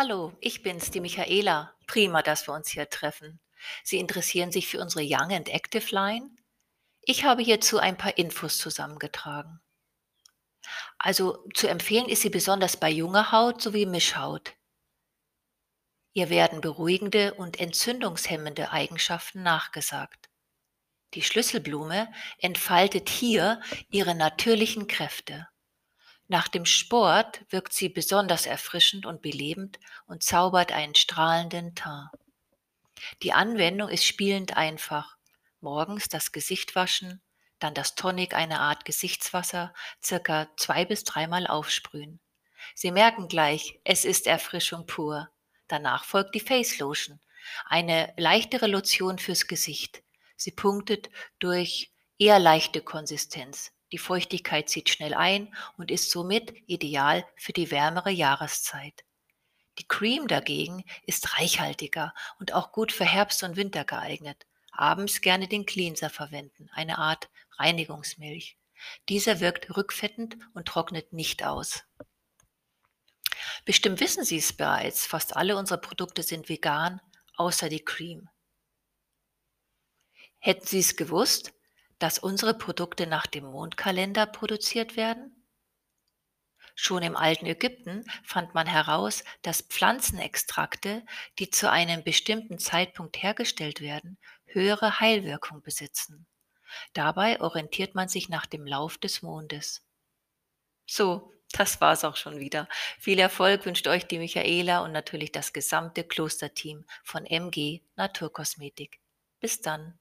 Hallo, ich bin's, die Michaela. Prima, dass wir uns hier treffen. Sie interessieren sich für unsere Young and Active Line? Ich habe hierzu ein paar Infos zusammengetragen. Also zu empfehlen ist sie besonders bei junger Haut sowie Mischhaut. Ihr werden beruhigende und entzündungshemmende Eigenschaften nachgesagt. Die Schlüsselblume entfaltet hier ihre natürlichen Kräfte. Nach dem Sport wirkt sie besonders erfrischend und belebend und zaubert einen strahlenden Teint. Die Anwendung ist spielend einfach. Morgens das Gesicht waschen, dann das Tonic, eine Art Gesichtswasser, circa zwei bis dreimal aufsprühen. Sie merken gleich, es ist Erfrischung pur. Danach folgt die Face Lotion, eine leichtere Lotion fürs Gesicht. Sie punktet durch eher leichte Konsistenz. Die Feuchtigkeit zieht schnell ein und ist somit ideal für die wärmere Jahreszeit. Die Cream dagegen ist reichhaltiger und auch gut für Herbst und Winter geeignet. Abends gerne den Cleanser verwenden, eine Art Reinigungsmilch. Dieser wirkt rückfettend und trocknet nicht aus. Bestimmt wissen Sie es bereits, fast alle unsere Produkte sind vegan, außer die Cream. Hätten Sie es gewusst, dass unsere Produkte nach dem Mondkalender produziert werden? Schon im alten Ägypten fand man heraus, dass Pflanzenextrakte, die zu einem bestimmten Zeitpunkt hergestellt werden, höhere Heilwirkung besitzen. Dabei orientiert man sich nach dem Lauf des Mondes. So, das war's auch schon wieder. Viel Erfolg wünscht euch die Michaela und natürlich das gesamte Klosterteam von MG Naturkosmetik. Bis dann.